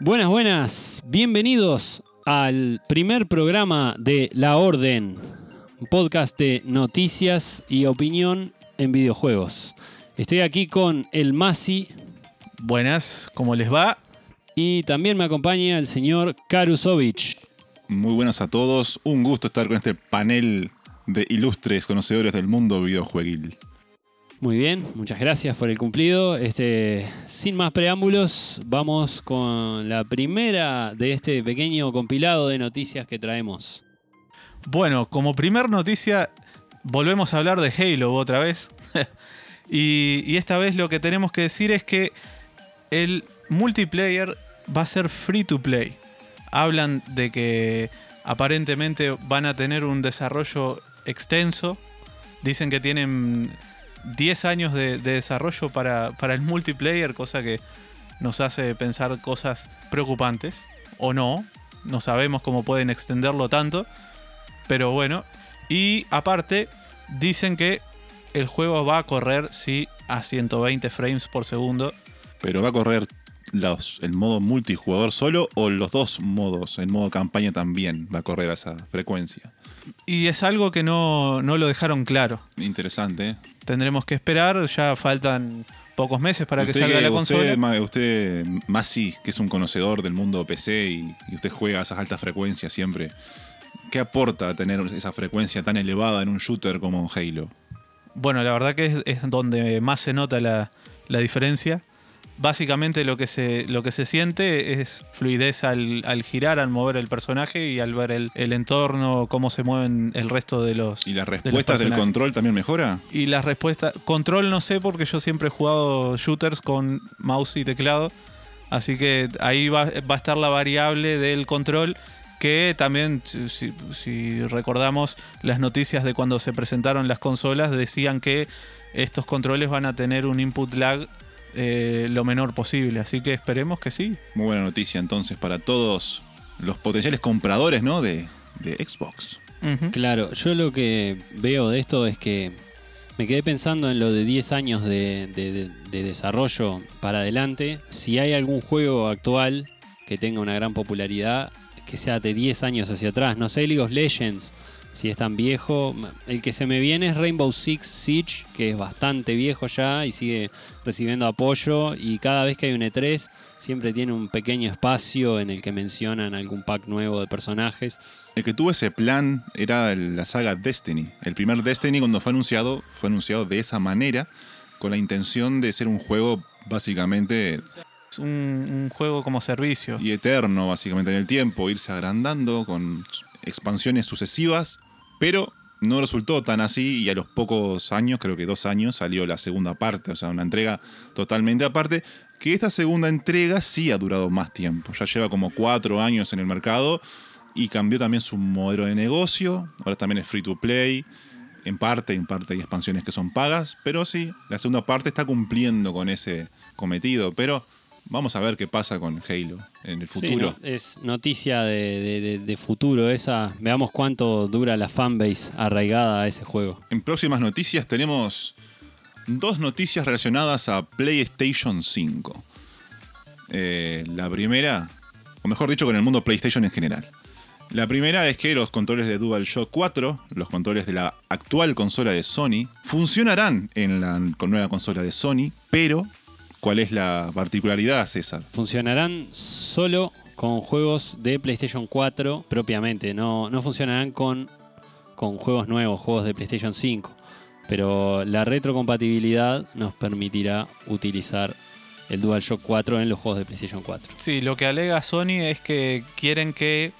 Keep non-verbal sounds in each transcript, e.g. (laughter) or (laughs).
Buenas, buenas. Bienvenidos al primer programa de La Orden, un podcast de noticias y opinión en videojuegos. Estoy aquí con el Masi Buenas, ¿cómo les va? y también me acompaña el señor Karusovich. Muy buenas a todos. Un gusto estar con este panel de ilustres conocedores del mundo videojueguil. Muy bien, muchas gracias por el cumplido. Este, sin más preámbulos, vamos con la primera de este pequeño compilado de noticias que traemos. Bueno, como primer noticia, volvemos a hablar de Halo otra vez. (laughs) y, y esta vez lo que tenemos que decir es que el multiplayer va a ser free to play. Hablan de que aparentemente van a tener un desarrollo extenso. Dicen que tienen 10 años de, de desarrollo para, para el multiplayer, cosa que nos hace pensar cosas preocupantes. O no, no sabemos cómo pueden extenderlo tanto. Pero bueno, y aparte, dicen que el juego va a correr, sí, a 120 frames por segundo. Pero va a correr los, el modo multijugador solo o los dos modos, el modo campaña también va a correr a esa frecuencia. Y es algo que no, no lo dejaron claro. Interesante. Tendremos que esperar, ya faltan pocos meses para que salga la usted, consola. ma- Usted, Masi, que es un conocedor del mundo PC y, y usted juega a esas altas frecuencias siempre. ¿Qué aporta tener esa frecuencia tan elevada en un shooter como Halo? Bueno, la verdad que es, es donde más se nota la, la diferencia. Básicamente lo que se, lo que se siente es fluidez al, al girar, al mover el personaje y al ver el, el entorno, cómo se mueven el resto de los... ¿Y las de respuestas del control también mejora? Y las respuestas... Control no sé porque yo siempre he jugado shooters con mouse y teclado. Así que ahí va, va a estar la variable del control que también, si recordamos las noticias de cuando se presentaron las consolas, decían que estos controles van a tener un input lag eh, lo menor posible. Así que esperemos que sí. Muy buena noticia entonces para todos los potenciales compradores ¿no? de, de Xbox. Claro, yo lo que veo de esto es que me quedé pensando en lo de 10 años de- de desarrollo para adelante. Si hay algún juego actual que tenga una gran popularidad, que sea de 10 años hacia atrás. No sé, League of Legends, si es tan viejo. El que se me viene es Rainbow Six Siege, que es bastante viejo ya y sigue recibiendo apoyo. Y cada vez que hay un E3, siempre tiene un pequeño espacio en el que mencionan algún pack nuevo de personajes. El que tuvo ese plan era la saga Destiny. El primer Destiny cuando fue anunciado, fue anunciado de esa manera, con la intención de ser un juego básicamente un, un juego como servicio. y eterno, básicamente en el tiempo, irse agrandando con expansiones sucesivas, pero no resultó tan así y a los pocos años, creo que dos años, salió la segunda parte, o sea, una entrega totalmente aparte, que esta segunda entrega sí ha durado más tiempo, ya lleva como cuatro años en el mercado y cambió también su modelo de negocio, ahora también es free to play. En parte, en parte hay expansiones que son pagas, pero sí, la segunda parte está cumpliendo con ese cometido. Pero vamos a ver qué pasa con Halo en el Sí, futuro. no, es noticia de, de- de- de futuro esa. Veamos cuánto dura la fanbase arraigada a ese juego. En próximas noticias tenemos dos noticias relacionadas a PlayStation 5. Eh, la primera, o mejor dicho, con el mundo PlayStation en general. La primera es que los controles de DualShock 4, los controles de la actual consola de Sony, funcionarán en la nueva consola de Sony, pero ¿cuál es la particularidad, César? Funcionarán solo con juegos de PlayStation 4 propiamente. No, no funcionarán con, con juegos nuevos, juegos de PlayStation 5. Pero la retrocompatibilidad nos permitirá utilizar el DualShock 4 en los juegos de PlayStation 4. Sí, lo que alega Sony es que quieren que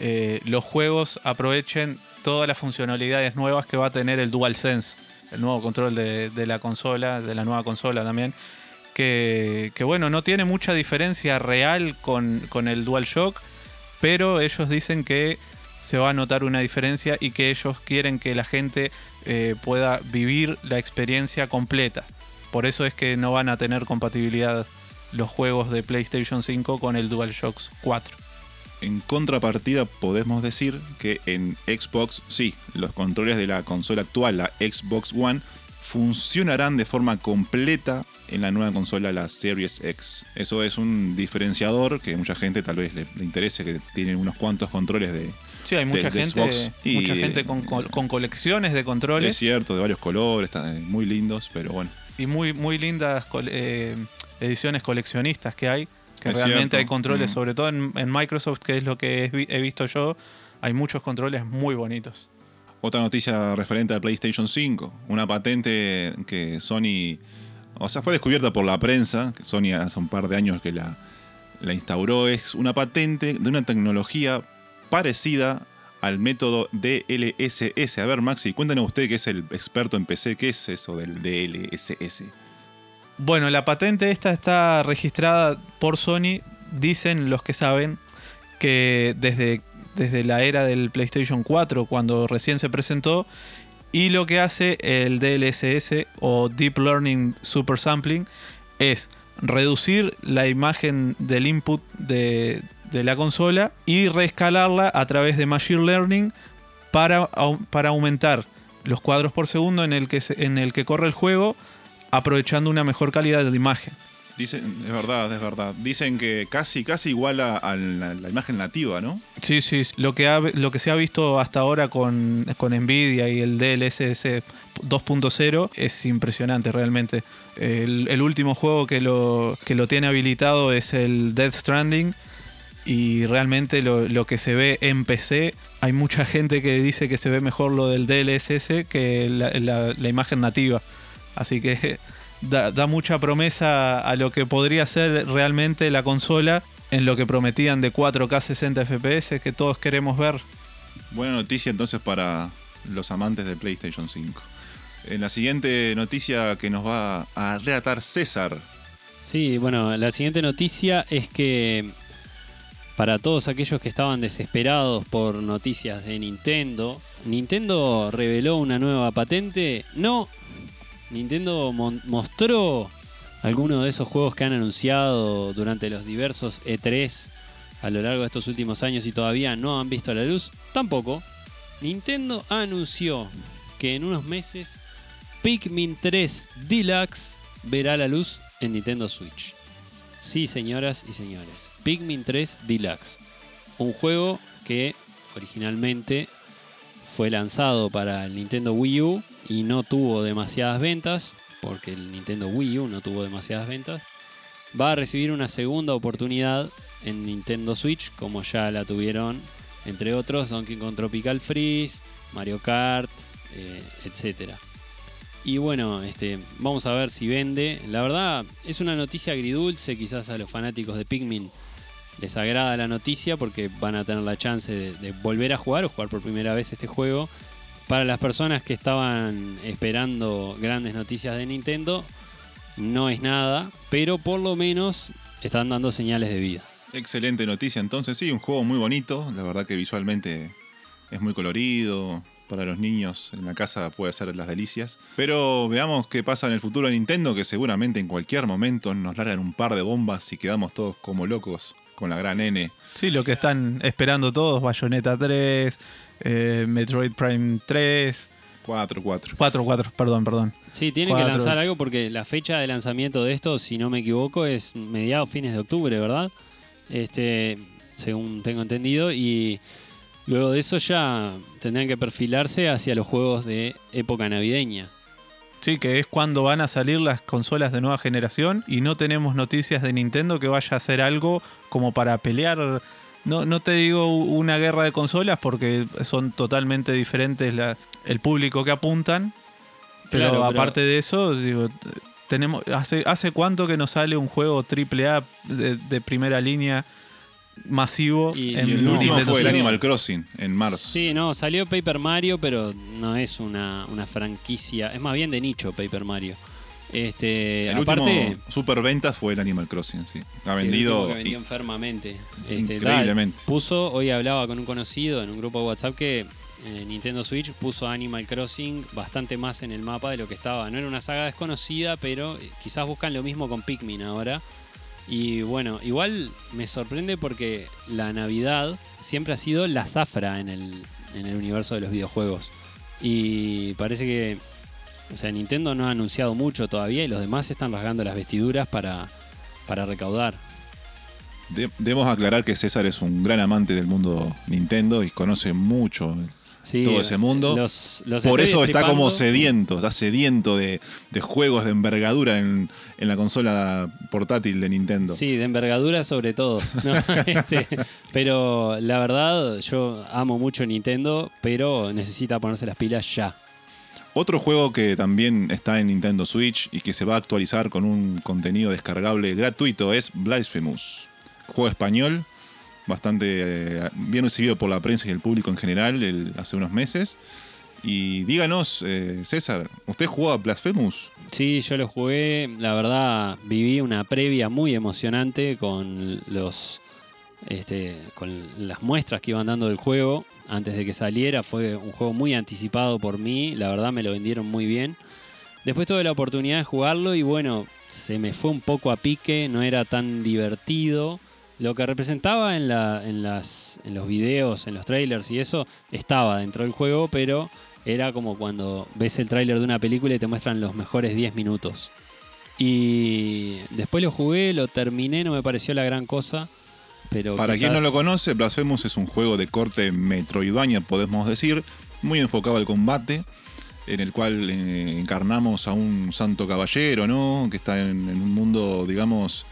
eh, los juegos aprovechen todas las funcionalidades nuevas que va a tener el DualSense, el nuevo control de, de la consola, de la nueva consola también. Que, bueno, no tiene mucha diferencia real con, con el DualShock, pero ellos dicen que se va a notar una diferencia y que ellos quieren que la gente eh, pueda vivir la experiencia completa. Por eso es que no van a tener compatibilidad los juegos de PlayStation 5 con el DualShock 4. En contrapartida, podemos decir que en Xbox, sí, los controles de la consola actual, la Xbox One, funcionarán de forma completa en la nueva consola, la Series X. Eso es un diferenciador que mucha gente tal vez le, le interese, que tiene unos cuantos controles de... Sí, hay mucha de gente, y- mucha gente con, col- con colecciones de Es controles cierto, de varios colores, eh, muy lindos, pero bueno. y muy, muy lindas eh, ediciones coleccionistas que hay. Que Es realmente cierto. hay controles, Mm. sobre todo en, en Microsoft, que es lo que he visto yo. Hay muchos controles muy bonitos. Otra noticia referente a PlayStation 5, una patente que Sony, o sea, fue descubierta por la prensa, que Sony hace un par de años que la, la instauró, es una patente de una tecnología parecida al método DLSS. A ver, Maxi, cuéntanos usted que es el experto en PC, ¿qué es eso del DLSS? Bueno, la patente esta está registrada por Sony. Dicen los que saben que desde, desde la era del PlayStation 4, cuando recién se presentó, y lo que hace el DLSS o Deep Learning Super Sampling es reducir la imagen del input de, la consola y reescalarla a través de Machine Learning para, au- para aumentar los cuadros por segundo en el que, en el que corre el juego aprovechando una mejor calidad de imagen. Es verdad, es verdad. Dicen que casi, casi igual a, la, imagen nativa, ¿no? Sí, sí, lo que, lo que se ha visto hasta ahora con, con Nvidia y el DLSS 2.0 es impresionante realmente. El, último juego que lo, que lo tiene habilitado es el Death Stranding y realmente lo, que se ve en PC, hay mucha gente que dice que se ve mejor lo del DLSS que la imagen nativa. Así que da, da mucha promesa a lo que podría ser realmente la consola en lo que prometían de 4K 60 FPS que todos queremos ver. Buena noticia entonces para los amantes de PlayStation 5. En la siguiente noticia que nos va a relatar César. Sí, bueno, la siguiente noticia es que para todos aquellos que estaban desesperados por noticias de Nintendo, Nintendo reveló una nueva patente. No, Nintendo mostró algunos de esos juegos que han anunciado durante los diversos E3 a lo largo de estos últimos años y todavía no han visto la luz. Tampoco. Nintendo anunció que en unos meses Pikmin 3 Deluxe verá la luz en Nintendo Switch. Sí, señoras y señores. Pikmin 3 Deluxe. Un juego que originalmente fue lanzado para el Nintendo Wii U y no tuvo demasiadas ventas, porque el Nintendo Wii U no tuvo demasiadas ventas. Va a recibir una segunda oportunidad en Nintendo Switch, como ya la tuvieron, entre otros, Donkey Kong Tropical Freeze, Mario Kart, eh, etcétera. Y bueno, este, vamos a ver si vende. La verdad, es una noticia agridulce. Quizás a los fanáticos de Pikmin les agrada la noticia porque van a tener la chance de, volver a jugar o jugar por primera vez este juego. Para las personas que estaban esperando grandes noticias de Nintendo, no es nada, pero por lo menos están dando señales de vida. Excelente noticia entonces, sí, un juego muy bonito, la verdad que visualmente es muy colorido, para los niños en la casa puede ser las delicias. Pero veamos qué pasa en el futuro de Nintendo, que seguramente en cualquier momento nos largan un par de bombas y quedamos todos como locos con la gran N. Sí, lo que están esperando todos, Bayonetta 3, eh, Metroid Prime 3, 4, 4. 4, 4, perdón, perdón. Sí, tienen que lanzar algo porque la fecha de lanzamiento de esto, si no me equivoco, es mediados fines de octubre, ¿verdad? Este, según tengo entendido. Y luego de eso ya tendrán que perfilarse hacia los juegos de época navideña. Sí, que es cuando van a salir las consolas de nueva generación y no tenemos noticias de Nintendo que vaya a hacer algo como para pelear. No, no te digo una guerra de consolas porque son totalmente diferentes la- el público que apuntan. Pero Claro, pero- aparte de eso, digo, tenemos hace, hace cuánto que nos sale un juego AAA de, de primera línea masivo Y- Y en el no, último Nintendo fue el Switch? Animal Crossing en marzo. Sí, no, salió Paper Mario, pero no es una, una franquicia. Es más bien de nicho Paper Mario. Este, El aparte, último super venta fue el Animal Crossing, sí. Ha el vendido que vendió enfermamente. Sí, Este, increíblemente. tal, puso, hoy hablaba con un conocido en un grupo de WhatsApp que eh, Nintendo Switch puso Animal Crossing bastante más en el mapa de lo que estaba. No era una saga desconocida, pero eh, quizás buscan lo mismo con Pikmin ahora. Y bueno, igual me sorprende porque la Navidad siempre ha sido la zafra en el, en el universo de los videojuegos. Y parece que O sea, Nintendo no ha anunciado mucho todavía y los demás están rasgando las vestiduras para, para recaudar. De- debemos aclarar que César es un gran amante del mundo Nintendo y conoce mucho Sí, todo ese mundo. los- los Por eso está como sediento, está sediento de, de juegos de envergadura en, en la consola portátil de Nintendo. Sí, de envergadura sobre todo. ¿no? (laughs) (laughs) Este, pero la verdad, yo amo mucho Nintendo, pero necesita ponerse las pilas ya. Otro juego que también está en Nintendo Switch y que se va a actualizar con un contenido descargable gratuito es Blasphemous. Juego español, bastante eh, bien recibido por la prensa y el público en general hace unos meses. Y díganos, eh, César, ¿usted jugó a Blasphemous? Sí, yo lo jugué, la verdad, viví una previa muy emocionante con los este, con las muestras que iban dando del juego antes de que saliera. Fue un juego muy anticipado por mí, la verdad me lo vendieron muy bien. Después tuve la oportunidad de jugarlo y bueno, se me fue un poco a pique, no era tan divertido. Lo que representaba en, la, en, las, en los videos, en los trailers y eso, estaba dentro del juego, pero era como cuando ves el tráiler de una película y te muestran los mejores 10 minutos. Y después lo jugué, lo terminé, no me pareció la gran cosa. Pero Para quien no lo conoce, Blasphemous es un juego de corte metroidvania, podemos decir, muy enfocado al combate, en el cual eh, encarnamos a un santo caballero, ¿no? Que está en, en un mundo, digamos,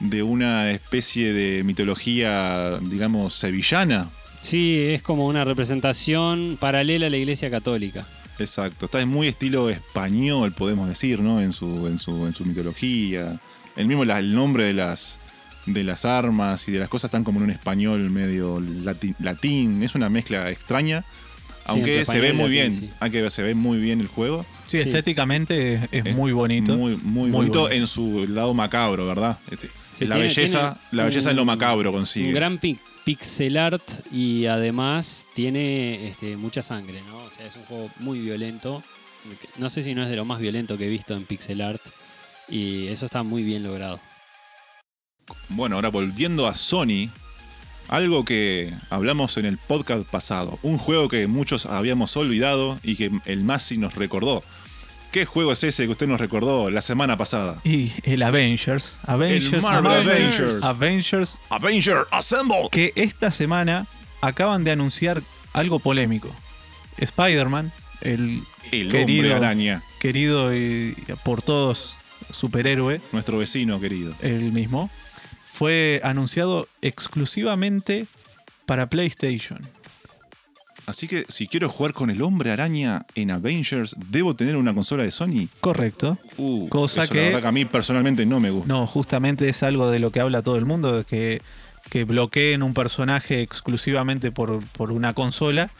de una especie de mitología, digamos, sevillana. Sí, es como una representación paralela a la Iglesia Católica. Exacto. Está en muy estilo español, podemos decir, ¿no? En su, en su, en su mitología. El mismo la- el nombre de las, de las armas y de las cosas están como en un español medio lati- latín. Es una mezcla extraña. Aunque se ve muy latín, bien. sí. Aunque se ve muy bien el juego. Sí, Sí. estéticamente es, muy bonito. Muy, muy, Muy bonito en su lado macabro, ¿verdad? Este, Sí, la tiene- belleza, tiene la belleza en lo macabro consigue. Un gran pi- pixel art y además tiene este, mucha sangre, ¿no? O sea, es un juego muy violento. No sé si no es de lo más violento que he visto en pixel art. Y eso está muy bien logrado. Bueno, ahora volviendo a Sony, algo que hablamos en el podcast pasado, un juego que muchos habíamos olvidado y que el Masi nos recordó. ¿Qué juego es ese que usted nos recordó la semana pasada? Y el Avengers. Avengers. Marvel Avengers. Avengers. Avengers. Avenger Assemble. Que esta semana acaban de anunciar algo polémico. Spider-Man, el El Querido. araña, querido y por todos superhéroe, nuestro vecino querido. el mismo, fue anunciado exclusivamente para PlayStation. Así que si quiero jugar con el hombre araña en Avengers, ¿debo tener una consola de Sony? Correcto. Uh, Cosa eso que- La verdad que a mí personalmente no me gusta. No, justamente es algo de lo que habla todo el mundo, de que, que bloqueen un personaje exclusivamente por, por una consola.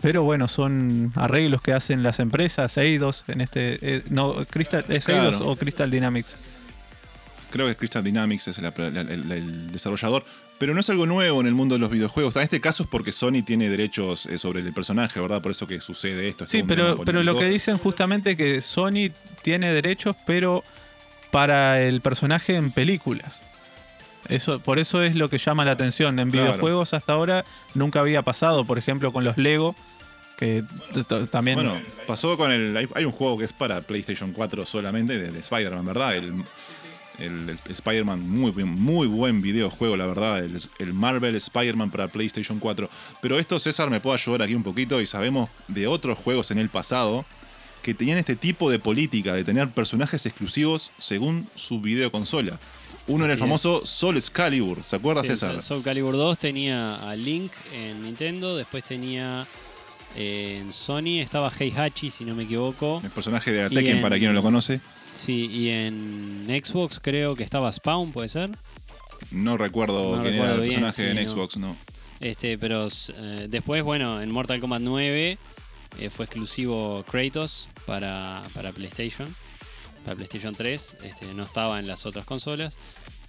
Pero bueno, son arreglos que hacen las empresas, Eidos, en este... eh, no, Crystal, ¿es Claro. Eidos o Crystal Dynamics? Creo que Crystal Dynamics es la- la- el, el desarrollador. Pero no es algo nuevo en el mundo de los videojuegos. En este caso es porque Sony tiene derechos eh, sobre el personaje, ¿verdad? Por eso que sucede esto. es Sí, pero, pero lo que dicen justamente es que Sony tiene derechos, pero para el personaje en películas. Eso, por eso es lo que llama la atención. En Claro. videojuegos hasta ahora nunca había pasado, por ejemplo, con los Lego, que t- también... Bueno, pasó con el. Hay, hay un juego que es para PlayStation 4 solamente, de, de Spider-Man, ¿verdad? El, el- el Spider-Man, muy, buen- muy buen videojuego, la verdad. El, el Marvel Spider-Man para PlayStation 4. Pero esto, César, me puede ayudar aquí un poquito y sabemos de otros juegos en el pasado que tenían este tipo de política de tener personajes exclusivos según su videoconsola. Uno era el Así es. famoso Soul Excalibur, ¿se acuerda, Sí, César? Soul- Calibur 2 tenía a Link en Nintendo, después tenía eh, en Sony, estaba Heihachi, si no me equivoco. El personaje de Tekken, en- para quien no lo conoce. Sí, y en Xbox creo que estaba Spawn, ¿puede ser? No recuerdo No quién recuerdo era el bien, personaje sí, en no. Xbox, no. Este, pero eh, después, bueno, en Mortal Kombat 9 eh, fue exclusivo Kratos para, para PlayStation, para PlayStation 3, este, no estaba en las otras consolas.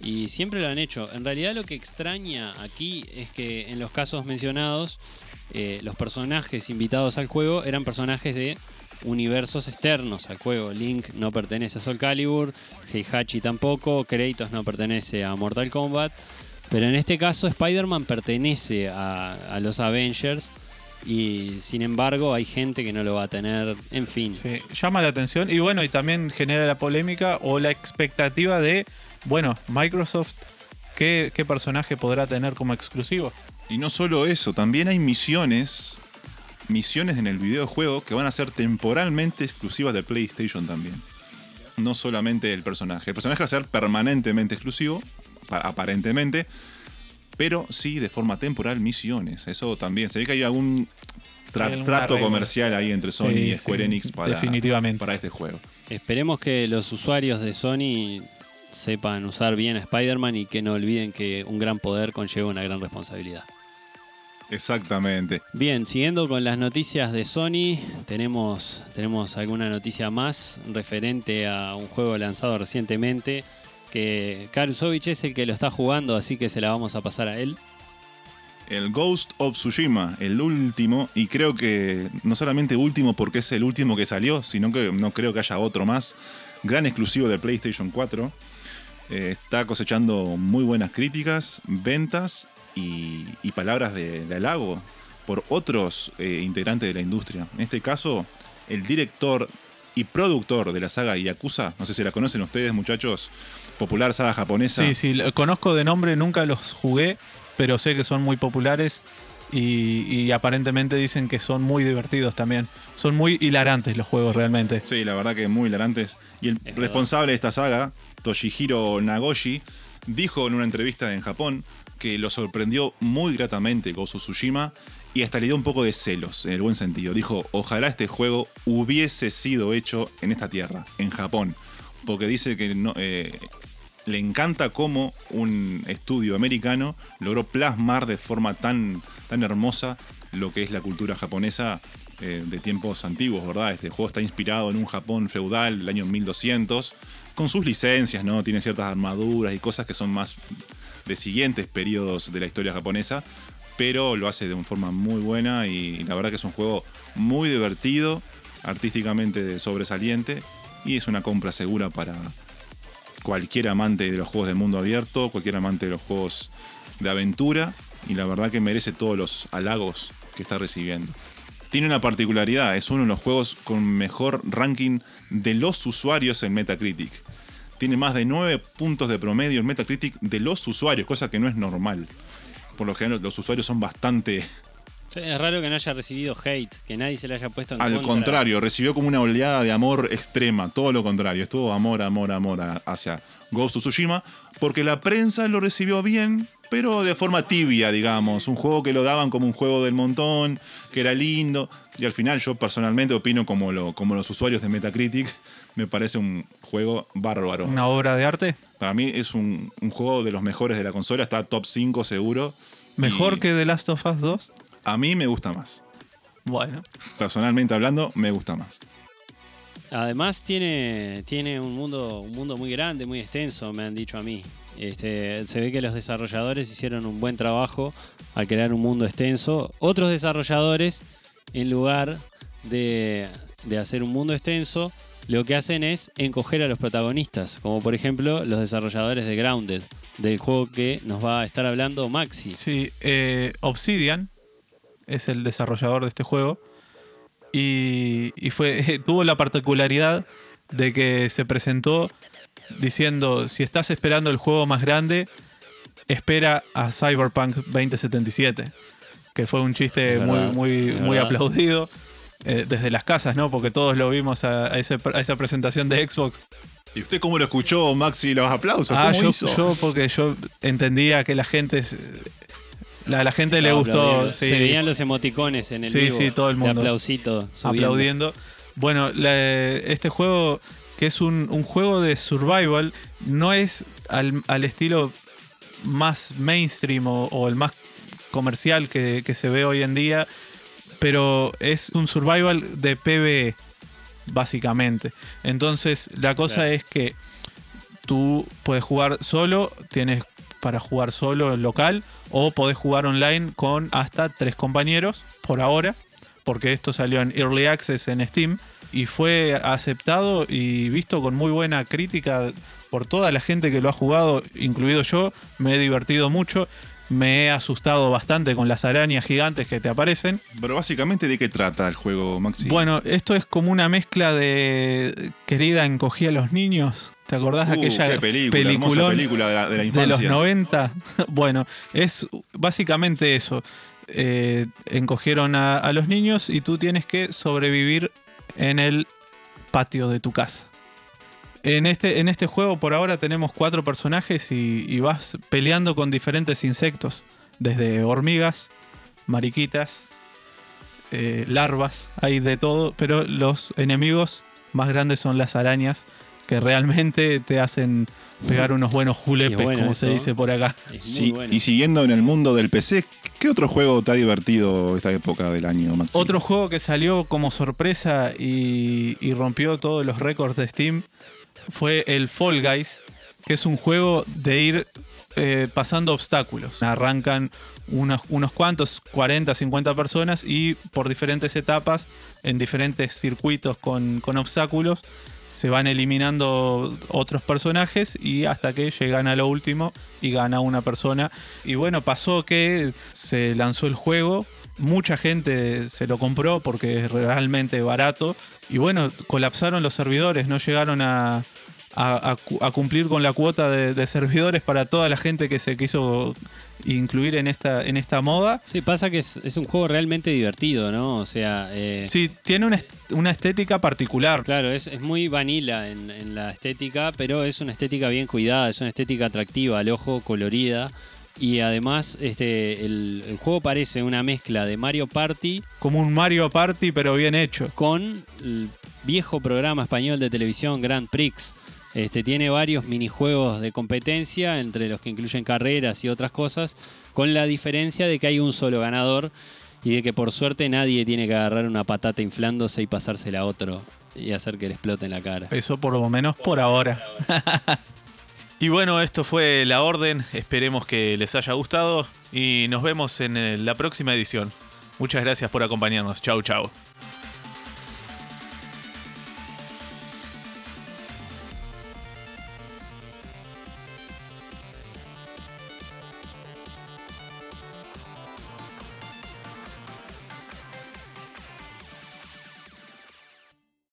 Y siempre lo han hecho. En realidad lo que extraña aquí es que en los casos mencionados, eh, los personajes invitados al juego eran personajes de universos externos al juego. Link no pertenece a Soul Calibur, Heihachi tampoco, Kratos no pertenece a Mortal Kombat. Pero en este caso Spider-Man pertenece a, a los Avengers Y sin embargo, hay gente que no lo va a tener. En fin. Sí, llama la atención y bueno, y también genera la polémica o la expectativa de, bueno, Microsoft, ¿qué, qué personaje podrá tener como exclusivo? Y no solo eso, también hay misiones, misiones en el videojuego que van a ser temporalmente exclusivas de PlayStation también. No solamente el personaje. El personaje va a ser permanentemente exclusivo, pa- aparentemente, pero sí de forma temporal misiones. Eso también. Se ve que hay algún tra- Hay algún trato arreglo. comercial ahí entre Sony Sí, y Square sí, Enix para, definitivamente. para este juego. Esperemos que los usuarios de Sony sepan usar bien a Spider-Man y que no olviden que un gran poder conlleva una gran responsabilidad. Exactamente. Bien, siguiendo con las noticias de Sony, tenemos, tenemos alguna noticia más referente a un juego lanzado recientemente que Karusovich es el que lo está jugando, así que se la vamos a pasar a él. El Ghost of Tsushima, el último, y creo que no solamente último porque es el último que salió, sino que no creo que haya otro más, gran exclusivo de PlayStation 4. Eh, está cosechando muy buenas críticas, ventas y, y palabras de, de halago por otros eh, integrantes de la industria. En este caso, el director y productor de la saga Yakuza, no sé si la conocen ustedes muchachos, popular saga japonesa. Sí, sí, lo conozco de nombre, nunca los jugué, pero sé que son muy populares y, y aparentemente dicen que son muy divertidos también. Son muy hilarantes los juegos realmente. Sí, la verdad que muy hilarantes. Y el responsable de esta saga, Toshihiro Nagoshi, dijo en una entrevista en Japón que lo sorprendió muy gratamente of Tsushima y hasta le dio un poco de celos, en el buen sentido. Dijo, ojalá este juego hubiese sido hecho en esta tierra, en Japón. Porque dice que no, eh, le encanta cómo un estudio americano logró plasmar de forma tan, tan hermosa lo que es la cultura japonesa eh, de tiempos antiguos, ¿verdad? Este juego está inspirado en un Japón feudal del año 1200, con sus licencias, ¿no? Tiene ciertas armaduras y cosas que son más de siguientes periodos de la historia japonesa, pero lo hace de una forma muy buena y la verdad que es un juego muy divertido, artísticamente sobresaliente y es una compra segura para cualquier amante de los juegos de mundo abierto, cualquier amante de los juegos de aventura y la verdad que merece todos los halagos que está recibiendo. Tiene una particularidad, es uno de los juegos con mejor ranking de los usuarios en Metacritic. Tiene más de 9 puntos de promedio en Metacritic de los usuarios, cosa que no es normal. Por lo general los usuarios son bastante Es raro que no haya recibido hate, que nadie se le haya puesto en Al contra. contrario, recibió como una oleada de amor extrema, todo lo contrario, estuvo amor, amor, amor hacia Ghost of Tsushima, porque la prensa lo recibió bien, pero de forma tibia, digamos, un juego que lo daban como un juego del montón, que era lindo, y al final yo personalmente opino como, lo, como los usuarios de Metacritic, me parece un juego bárbaro. Una obra de arte. Para mí es un, un juego de los mejores de la consola, está top 5 seguro. Mejor y que The Last of Us 2. A mí me gusta más. Bueno, Personalmente hablando, me gusta más. Además tiene, tiene un mundo, un mundo muy grande, muy extenso, me han dicho a mí. Este, se ve que los desarrolladores hicieron un buen trabajo al crear un mundo extenso. Otros desarrolladores, en lugar de, de hacer un mundo extenso, lo que hacen es encoger a los protagonistas, como por ejemplo los desarrolladores de Grounded, del juego que nos va a estar hablando Maxi. sí, eh, Obsidian es el desarrollador de este juego y, y fue, (laughs) tuvo la particularidad de que se presentó diciendo, si estás esperando el juego más grande, espera a Cyberpunk 2077, que fue un chiste muy, muy, muy aplaudido eh, desde las casas, ¿no? Porque todos lo vimos a, a ese- a esa presentación de Xbox. ¿Y usted cómo lo escuchó, Maxi, los aplausos? Ah, ¿Cómo yo, hizo? yo porque yo entendía que la gente... La, la gente le gustó, sí, Se veían los emoticones en el Sí, vivo sí, todo el de mundo. aplausito subiendo. aplaudiendo. Bueno, la- este juego, que es un, un juego de survival, no es al, al estilo más mainstream o, o el más comercial que, que se ve hoy en día, pero es un survival de PvE, básicamente. Entonces, la cosa Claro. es que tú puedes jugar solo, tienes para jugar solo local, o podés jugar online con hasta tres compañeros por ahora, porque esto salió en Early Access en Steam y fue aceptado y visto con muy buena crítica por toda la gente que lo ha jugado, incluido yo, me he divertido mucho me he asustado bastante con las arañas gigantes que te aparecen. Pero básicamente, ¿de qué trata el juego, Maxi? Bueno, esto es como una mezcla de Querida encogía a los niños. ¿Te acordás de Uh, aquella película, película de la, de la de infancia. los (laughs) 90? bueno, es básicamente eso. Eh, encogieron a, a los niños y tú tienes que sobrevivir en el patio de tu casa. En este, en este juego por ahora tenemos cuatro personajes y, y vas peleando con diferentes insectos, desde hormigas, mariquitas, eh, larvas, hay de todo, pero los enemigos más grandes son las arañas, que realmente te hacen pegar unos buenos julepes, bueno como se eso. dice por acá. Sí, bueno. Y siguiendo en el mundo del PC, ¿qué otro juego te ha divertido esta época del año, Maxi? Otro juego que salió como sorpresa y, y rompió todos los récords de Steam fue el Fall Guys, que es un juego de ir eh, pasando obstáculos. Arrancan unos, cuantos, 40, 50 personas y por diferentes etapas, en diferentes circuitos con, con obstáculos, se van eliminando otros personajes y hasta que llegan a lo último y gana una persona. Y bueno, pasó que se lanzó el juego, mucha gente se lo compró porque es realmente barato y bueno, colapsaron los servidores, no llegaron a, a- a cu- a cumplir con la cuota de, de servidores para toda la gente que se quiso incluir en esta, en esta moda. Sí, pasa que es, es un juego realmente divertido, ¿no? O sea, eh, Sí, tiene una, est- una estética particular. claro, es, es muy vanilla en, en la estética, pero es una estética bien cuidada, es una estética atractiva al ojo, colorida. Y además, este, el, el juego parece una mezcla de Mario Party Como un Mario Party, pero bien hecho. con el viejo programa español de televisión Grand Prix. Este, tiene varios minijuegos de competencia, entre los que incluyen carreras y otras cosas, con la diferencia de que hay un solo ganador y de que por suerte nadie tiene que agarrar una patata inflándose y pasársela a otro y hacer que le explote en la cara. Eso por lo menos por ahora. (laughs) Y bueno, esto fue La Orden. Esperemos que les haya gustado y nos vemos en eh, la próxima edición. Muchas gracias por acompañarnos. Chau, chau.